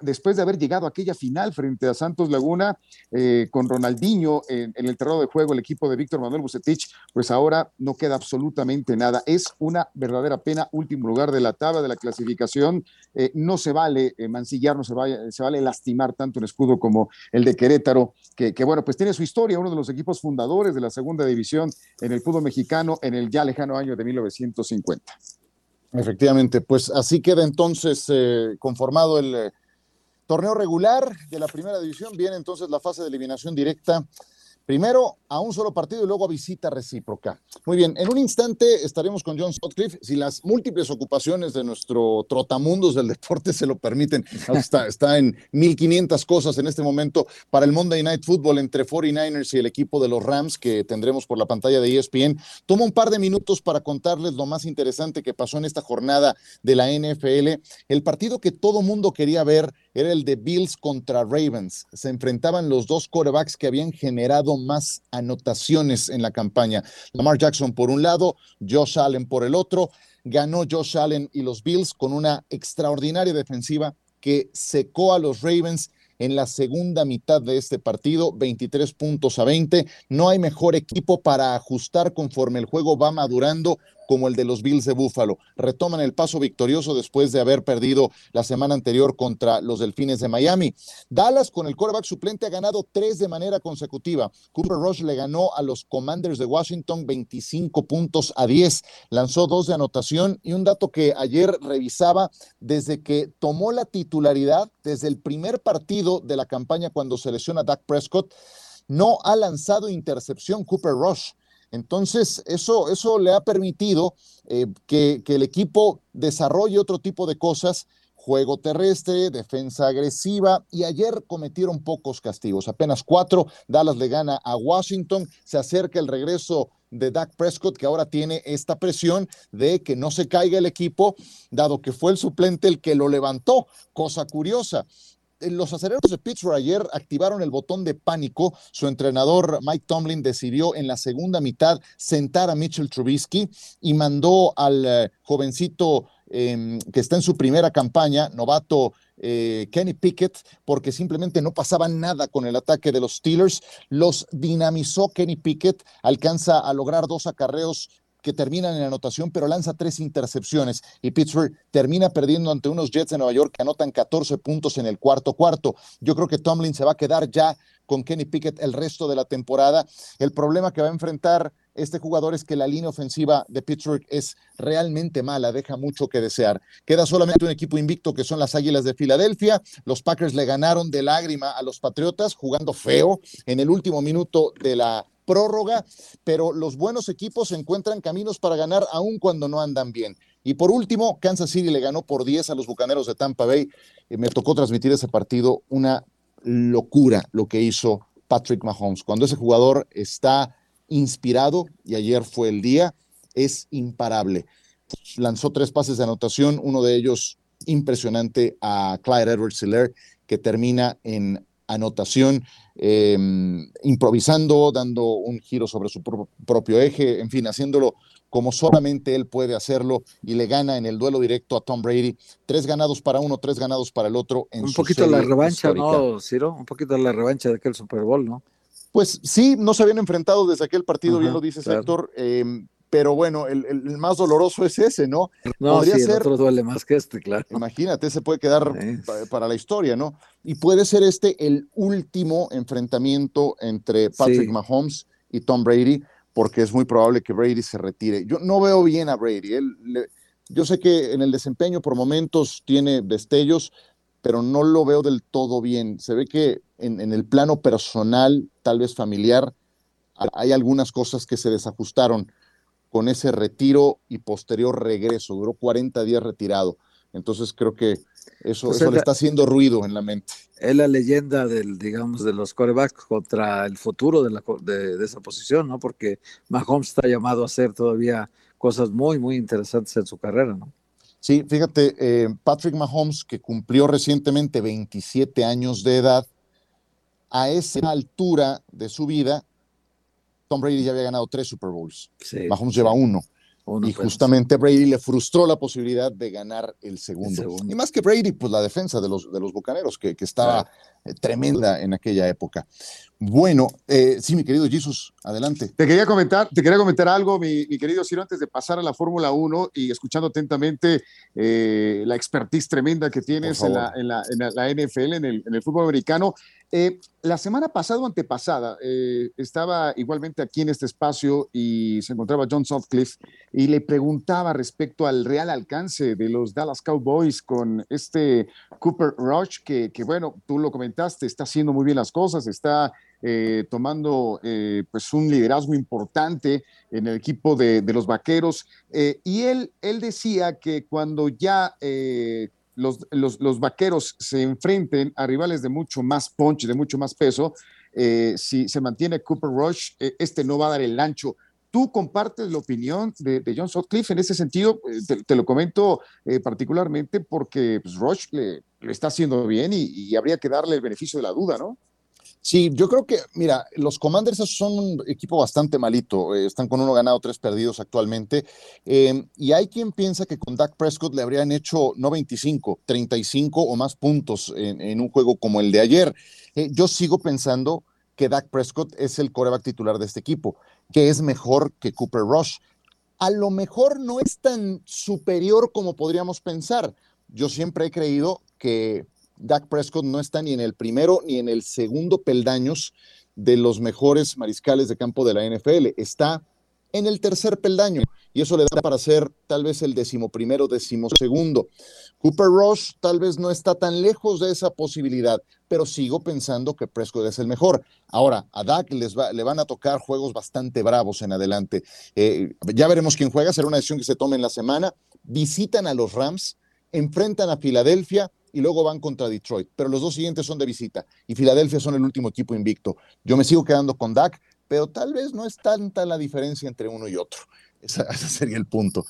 después de haber llegado a aquella final frente a Santos Laguna eh, con Ronaldinho en, el terreno de juego, el equipo de Víctor Manuel Bucetich, pues ahora no queda absolutamente nada. Es una verdadera pena, último lugar de la tabla de la clasificación. Eh, no se vale eh, mancillar, no se, se vale lastimar tanto un escudo como el de Querétaro, que, que, bueno, pues tiene su historia, uno de los equipos fundadores de la segunda división en el fútbol mexicano en el ya lejano año de 1950. Efectivamente, pues así queda entonces conformado el Torneo regular de la primera división viene entonces la fase de eliminación directa Primero a un solo partido y luego a visita recíproca. Muy bien, en un instante estaremos con John Sutcliffe, si las múltiples ocupaciones de nuestro trotamundos del deporte se lo permiten. Está, está en 1500 cosas en este momento para el Monday Night Football entre 49ers y el equipo de los Rams que tendremos por la pantalla de ESPN. Tomo un par de minutos para contarles lo más interesante que pasó en esta jornada de la NFL. El partido que todo mundo quería ver era el de Bills contra Ravens. Se enfrentaban los dos quarterbacks que habían generado más anotaciones en la campaña. Lamar Jackson por un lado, Josh Allen por el otro. Ganó Josh Allen y los Bills con una extraordinaria defensiva que secó a los Ravens en la segunda mitad de este partido, 23 puntos a 20. No hay mejor equipo para ajustar conforme el juego va madurando como el de los Bills de Buffalo. Retoman el paso victorioso después de haber perdido la semana anterior contra los Delfines de Miami. Dallas con el quarterback suplente ha ganado tres de manera consecutiva. Cooper Rush le ganó a los Commanders de Washington 25 puntos a 10. Lanzó dos de anotación y un dato que ayer revisaba desde que tomó la titularidad, desde el primer partido de la campaña cuando se lesiona Dak Prescott, no ha lanzado intercepción Cooper Rush. Entonces, eso, eso le ha permitido eh, que, que el equipo desarrolle otro tipo de cosas juego terrestre, defensa agresiva y ayer cometieron pocos castigos, apenas cuatro. Dallas le gana a Washington, se acerca el regreso de Dak Prescott que ahora tiene esta presión de que no se caiga el equipo, dado que fue el suplente el que lo levantó, cosa curiosa. Eh, los aceleros de Pittsburgh ayer activaron el botón de pánico. Su entrenador Mike Tomlin decidió en la segunda mitad sentar a Mitchell Trubisky y mandó al eh, jovencito em, que está en su primera campaña, novato eh, Kenny Pickett, porque simplemente no pasaba nada con el ataque de los Steelers. Los dinamizó Kenny Pickett, alcanza a lograr dos acarreos que terminan en anotación, pero lanza tres intercepciones y Pittsburgh termina perdiendo ante unos Jets de Nueva York que anotan 14 puntos en el cuarto cuarto. Yo creo que Tomlin se va a quedar ya con Kenny Pickett el resto de la temporada. El problema que va a enfrentar este jugador es que la línea ofensiva de Pittsburgh es realmente mala, deja mucho que desear. Queda solamente un equipo invicto que son las Águilas de Filadelfia. Los Packers le ganaron de lágrima a los Patriotas jugando feo en el último minuto de la prórroga, pero los buenos equipos encuentran caminos para ganar aun cuando no andan bien. Y por último, Kansas City le ganó por 10 a los Bucaneros de Tampa Bay. Eh, me tocó transmitir ese partido, una locura lo que hizo Patrick Mahomes. Cuando ese jugador está inspirado, y ayer fue el día, es imparable. Lanzó tres pases de anotación, uno de ellos impresionante a Clyde Edwards Hiller, que termina en anotación, em, improvisando, dando un giro sobre su propio eje, en fin, haciéndolo como solamente él puede hacerlo y le gana en el duelo directo a Tom Brady. Tres ganados para uno, tres ganados para el otro. En un poquito la revancha, ¿no, Ciro? Un poquito la revancha de aquel Super Bowl, ¿no? Pues sí, no se habían enfrentado desde aquel partido, bien lo dice Héctor. Em, pero bueno, el, más doloroso es ese, ¿no? No, Podría sí, ser, el otro duele más que este, claro. Imagínate, se puede quedar para la historia, ¿no? Y puede ser este el último enfrentamiento entre Patrick Mahomes y Tom Brady, porque es muy probable que Brady se retire. Yo no veo bien a Brady. Él, yo sé que en el desempeño por momentos tiene destellos, pero no lo veo del todo bien. Se ve que en, en el plano personal, tal vez familiar, hay algunas cosas que se desajustaron con ese retiro y posterior regreso. Duró 40 días retirado. Entonces creo que eso, pues le está haciendo ruido en la mente. Es la leyenda del, digamos, de los corebacks contra el futuro de, la, de, esa posición, ¿no? Porque Mahomes está llamado a hacer todavía cosas muy, muy interesantes en su carrera, ¿no? Sí, fíjate, eh, Patrick Mahomes, que cumplió recientemente 27 años de edad, a esa altura de su vida, Tom Brady ya había ganado tres Super Bowls. Mahomes lleva uno. y justamente Brady le frustró la posibilidad de ganar el segundo. Y más que Brady, pues la defensa de los, de los Bucaneros, que, que estaba tremenda en aquella época. Bueno, eh, sí, mi querido Jesus, adelante. Te quería comentar, te quería comentar algo, mi, querido Ciro, antes de pasar a la Fórmula 1 y escuchando atentamente eh, la expertise tremenda que tienes en la, en, la, NFL, en el, en el fútbol americano. Eh, la semana pasada o antepasada estaba igualmente aquí en este espacio y se encontraba John Sutcliffe y le preguntaba respecto al real alcance de los Dallas Cowboys con este Cooper Rush, que, bueno, tú lo comentaste, está haciendo muy bien las cosas, está eh, tomando pues un liderazgo importante en el equipo de, los vaqueros. y él, él decía que cuando ya los, vaqueros se enfrenten a rivales de mucho más punch, de mucho más peso, eh, si se mantiene Cooper Rush, eh, este no va a dar el ancho. ¿Tú compartes la opinión de, John Sutcliffe en ese sentido? Eh, te, lo comento particularmente porque pues, Rush le, está haciendo bien y, habría que darle el beneficio de la duda, ¿no? Sí, yo creo que, mira, los Commanders son un equipo bastante malito. Eh, están con uno ganado, tres perdidos actualmente. Eh, y hay quien piensa que con Dak Prescott le habrían hecho no 25, 35 o más puntos en, un juego como el de ayer. Eh, yo sigo pensando que Dak Prescott es el coreback titular de este equipo, que es mejor que Cooper Rush. A lo mejor no es tan superior como podríamos pensar. Yo siempre he creído que Dak Prescott no está ni en el primero ni en el segundo peldaños de los mejores mariscales de campo de la NFL. Está en el tercer peldaño y eso le da para ser tal vez el decimoprimero, decimosegundo. Cooper Rush tal vez no está tan lejos de esa posibilidad, pero sigo pensando que Prescott es el mejor. Ahora, a Dak les va, le van a tocar juegos bastante bravos en adelante. Eh, ya veremos quién juega, será una decisión que se tome en la semana. Visitan a los Rams, enfrentan a Filadelfia y luego van contra Detroit. Pero los dos siguientes son de visita y Filadelfia son el último equipo invicto. Yo me sigo quedando con Dak, pero tal vez no es tanta la diferencia entre uno y otro. ese sería el punto.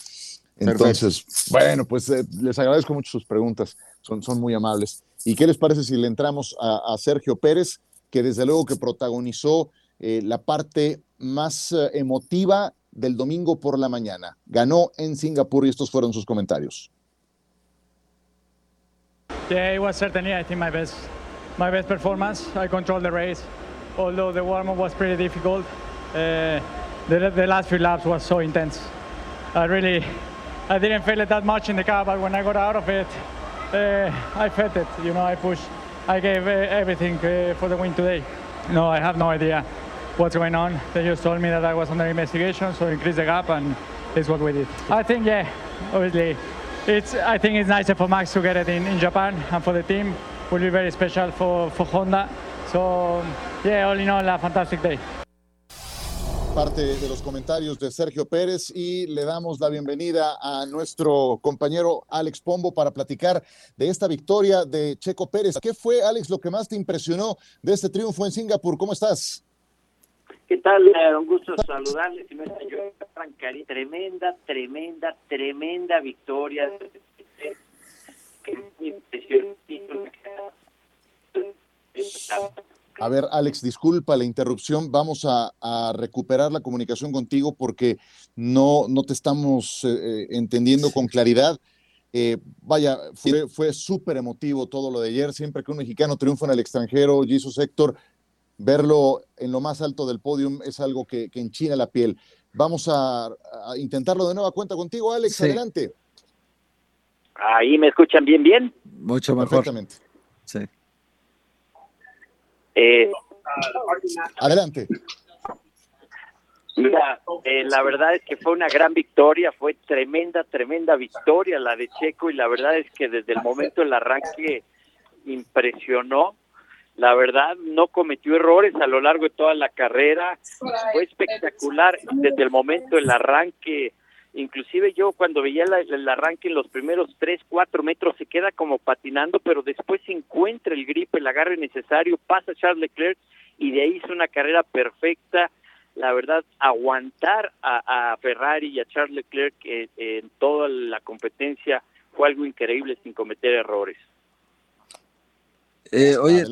Entonces, bueno, pues eh, les agradezco mucho sus preguntas, son, son muy amables. ¿Y qué les parece si le entramos a, Sergio Pérez, que desde luego que protagonizó eh, la parte más eh, emotiva del domingo por la mañana? Ganó en Singapur y estos fueron sus comentarios. Yeah, it was certainly, I think, my best, my best performance. I controlled the race, although the warm-up was pretty difficult. Uh, the, the last few laps was so intense. I really, I didn't feel it that much in the car, but when I got out of it, uh, I felt it. You know, I pushed, I gave uh, everything uh, for the win today. No, I have no idea what's going on. They just told me that I was under investigation, so increase the gap, and it's what we did. I think, yeah, obviously, it's. I think it's nicer for Max to get it in, in Japan, and for the team, will be very special for, for Honda. So, yeah, all in all, a fantastic day. parte de los comentarios de Sergio Pérez y le damos la bienvenida a nuestro compañero Alex Pombo para platicar de esta victoria de Checo Pérez. ¿Qué fue, Alex, lo que más te impresionó de este triunfo en Singapur? ¿Cómo estás? ¿Qué tal? Eh, un gusto saludarles. Yo arrancaría tremenda, tremenda, tremenda victoria. A ver, Alex, disculpa la interrupción. Vamos a, a recuperar la comunicación contigo porque no, no te estamos eh, eh, entendiendo con claridad. Eh, vaya, fue, fue súper emotivo todo lo de ayer. Siempre que un mexicano triunfa en el extranjero, Jesus Héctor, verlo en lo más alto del podium es algo que, que enchina la piel. Vamos a, a, intentarlo de nueva cuenta contigo, Alex. Sí. Adelante. Ahí me escuchan bien, bien. Mucho mejor. Perfectamente. Sí. Eh, Adelante. Mira, eh, la verdad es que fue una gran victoria, fue tremenda, tremenda victoria la de Checo y la verdad es que desde el momento del arranque impresionó. La verdad no cometió errores a lo largo de toda la carrera, fue espectacular desde el momento del arranque. Inclusive yo cuando veía la- el arranque en los primeros tres, cuatro metros se queda como patinando, pero después se encuentra el grip, el agarre necesario, pasa a Charles Leclerc y de ahí hizo una carrera perfecta la verdad, aguantar a, a Ferrari y a Charles Leclerc eh, en toda la competencia fue algo increíble sin cometer errores. Eh, oye,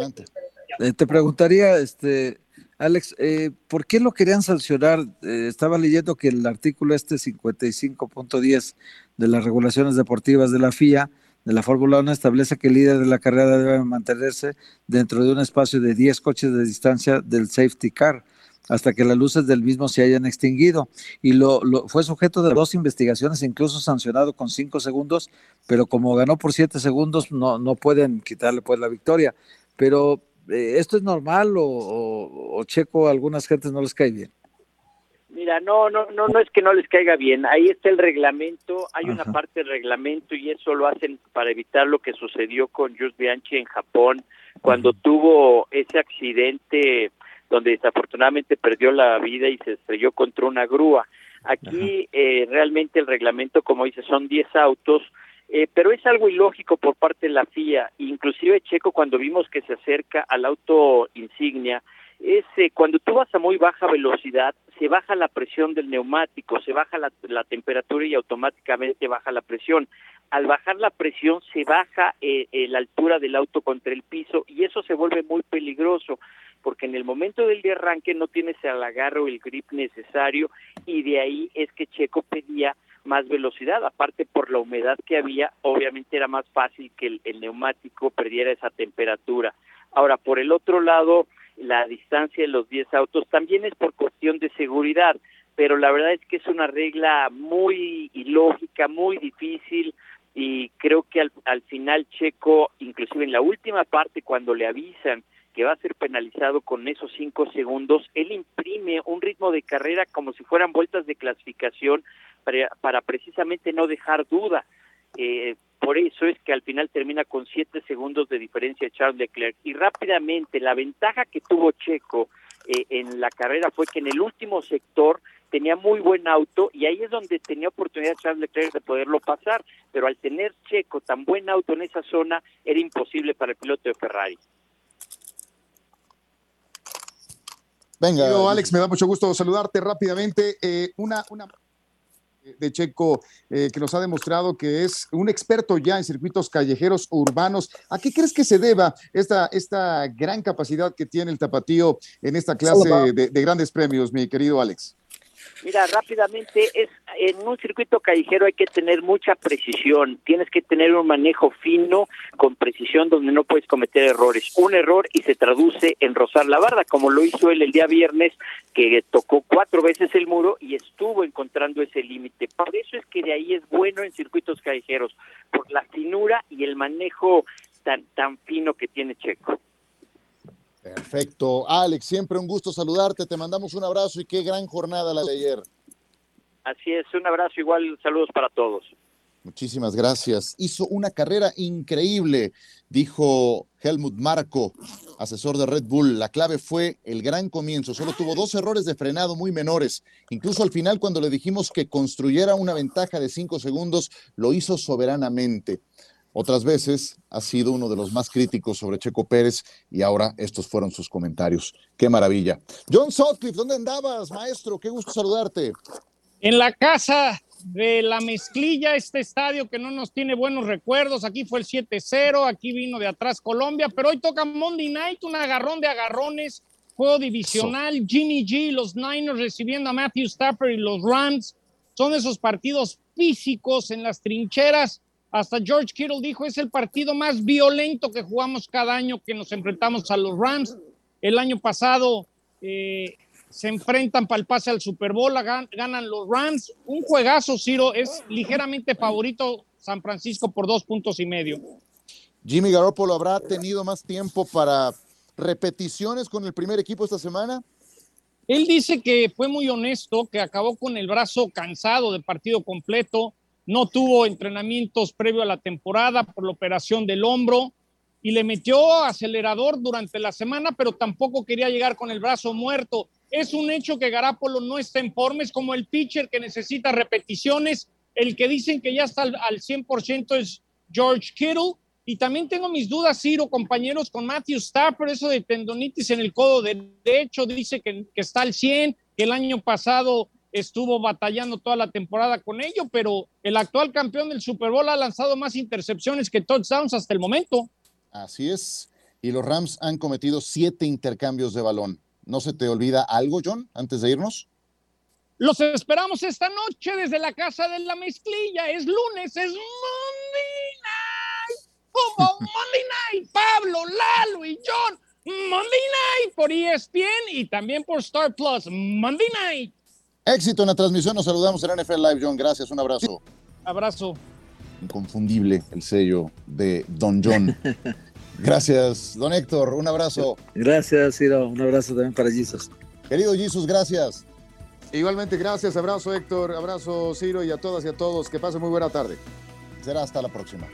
eh, te preguntaría, este, Alex, eh, ¿por qué lo querían sancionar? Eh, estaba leyendo que el artículo este 55.10 de las regulaciones deportivas de la FIA, de la Fórmula 1, establece que el líder de la carrera debe mantenerse dentro de un espacio de 10 coches de distancia del safety car hasta que las luces del mismo se hayan extinguido. Y lo, lo- fue sujeto de dos investigaciones, incluso sancionado con cinco segundos, pero como ganó por siete segundos, no, no pueden quitarle pues la victoria. Pero ¿esto es normal o, o- o Checo a algunas gentes no les cae bien? Mira, no, no, no, no es que no les caiga bien. Ahí está el reglamento, hay una parte del reglamento y eso lo hacen para evitar lo que sucedió con Jules Bianchi en Japón cuando tuvo ese accidente donde desafortunadamente perdió la vida y se estrelló contra una grúa. Aquí eh, realmente el reglamento, como dice, son 10 autos, eh, pero es algo ilógico por parte de la FIA. Inclusive Checo, cuando vimos que se acerca al auto insignia, es eh, cuando tú vas a muy baja velocidad, se baja la presión del neumático, se baja la, la temperatura y automáticamente baja la presión. Al bajar la presión se baja eh, eh, la altura del auto contra el piso y eso se vuelve muy peligroso porque en el momento del de arranque no tienes el agarre o el grip necesario y de ahí es que Checo pedía más velocidad, aparte por la humedad que había, obviamente era más fácil que el, neumático perdiera esa temperatura. Ahora, por el otro lado, la distancia de los 10 autos también es por cuestión de seguridad, pero la verdad es que es una regla muy ilógica, muy difícil y creo que al, al final Checo, inclusive en la última parte cuando le avisan que va a ser penalizado con esos cinco segundos, él imprime un ritmo de carrera como si fueran vueltas de clasificación para, para precisamente no dejar duda. Eh, por eso es que al final termina con siete segundos de diferencia de Charles Leclerc. Y rápidamente, la ventaja que tuvo Checo eh, en la carrera fue que en el último sector tenía muy buen auto y ahí es donde tenía oportunidad Charles Leclerc de poderlo pasar, pero al tener Checo tan buen auto en esa zona era imposible para el piloto de Ferrari. Venga. Querido Alex, me da mucho gusto saludarte rápidamente. Eh, una, una de Checo eh, que nos ha demostrado que es un experto ya en circuitos callejeros urbanos. ¿A qué crees que se deba esta, esta gran capacidad que tiene el tapatío en esta clase de, de grandes premios, mi querido Alex? Mira, rápidamente, es en un circuito callejero hay que tener mucha precisión, tienes que tener un manejo fino, con precisión, donde no puedes cometer errores. Un error y se traduce en rozar la barda, como lo hizo él el día viernes, que tocó cuatro veces el muro y estuvo encontrando ese límite. Por eso es que de ahí es bueno en circuitos callejeros, por la finura y el manejo tan, tan fino que tiene Checo. Perfecto. Alex, siempre un gusto saludarte. Te mandamos un abrazo y qué gran jornada la de ayer. Así es, un abrazo igual, saludos para todos. Muchísimas gracias. Hizo una carrera increíble, dijo Helmut Marco, asesor de Red Bull. La clave fue el gran comienzo. Solo tuvo dos errores de frenado muy menores. Incluso al final, cuando le dijimos que construyera una ventaja de cinco segundos, lo hizo soberanamente. Otras veces ha sido uno de los más críticos sobre Checo Pérez y ahora estos fueron sus comentarios. Qué maravilla. John Sutcliffe, ¿dónde andabas, maestro? Qué gusto saludarte. En la casa de la mezclilla, este estadio que no nos tiene buenos recuerdos. Aquí fue el 7-0, aquí vino de atrás Colombia, pero hoy toca Monday Night, un agarrón de agarrones, juego divisional. Jimmy G, los Niners recibiendo a Matthew Stafford y los Rams. Son esos partidos físicos en las trincheras hasta George Kittle dijo, es el partido más violento que jugamos cada año que nos enfrentamos a los Rams. El año pasado eh, se enfrentan para el pase al Super Bowl, ganan los Rams. Un juegazo, Ciro, es ligeramente favorito San Francisco por dos puntos y medio. Jimmy Garoppolo habrá tenido más tiempo para repeticiones con el primer equipo esta semana. Él dice que fue muy honesto, que acabó con el brazo cansado de partido completo, no tuvo entrenamientos previo a la temporada por la operación del hombro y le metió acelerador durante la semana, pero tampoco quería llegar con el brazo muerto. Es un hecho que Garapolo no está en forma, es como el pitcher que necesita repeticiones. El que dicen que ya está al, 100% es George Kittle. Y también tengo mis dudas, Ciro, compañeros, con Matthew Stafford, eso de tendonitis en el codo derecho, dice que, que está al 100, que el año pasado estuvo batallando toda la temporada con ello, pero el actual campeón del Super Bowl ha lanzado más intercepciones que touchdowns hasta el momento. Así es. Y los Rams han cometido siete intercambios de balón. ¿No se te olvida algo, John, antes de irnos? Los esperamos esta noche desde la casa de la mezclilla. Es lunes, es Monday Night. Como Monday Night. Pablo, Lalo y John. Monday Night por ESPN y también por Star Plus. Monday Night. Éxito en la transmisión. Nos saludamos en NFL Live, John. Gracias. Un abrazo. Abrazo. Inconfundible el sello de Don John. Gracias, don Héctor. Un abrazo. Gracias, Ciro. Un abrazo también para Jesus. Querido Jesus, gracias. Igualmente, gracias. Abrazo, Héctor. Abrazo, Ciro, y a todas y a todos. Que pasen muy buena tarde. Será hasta la próxima.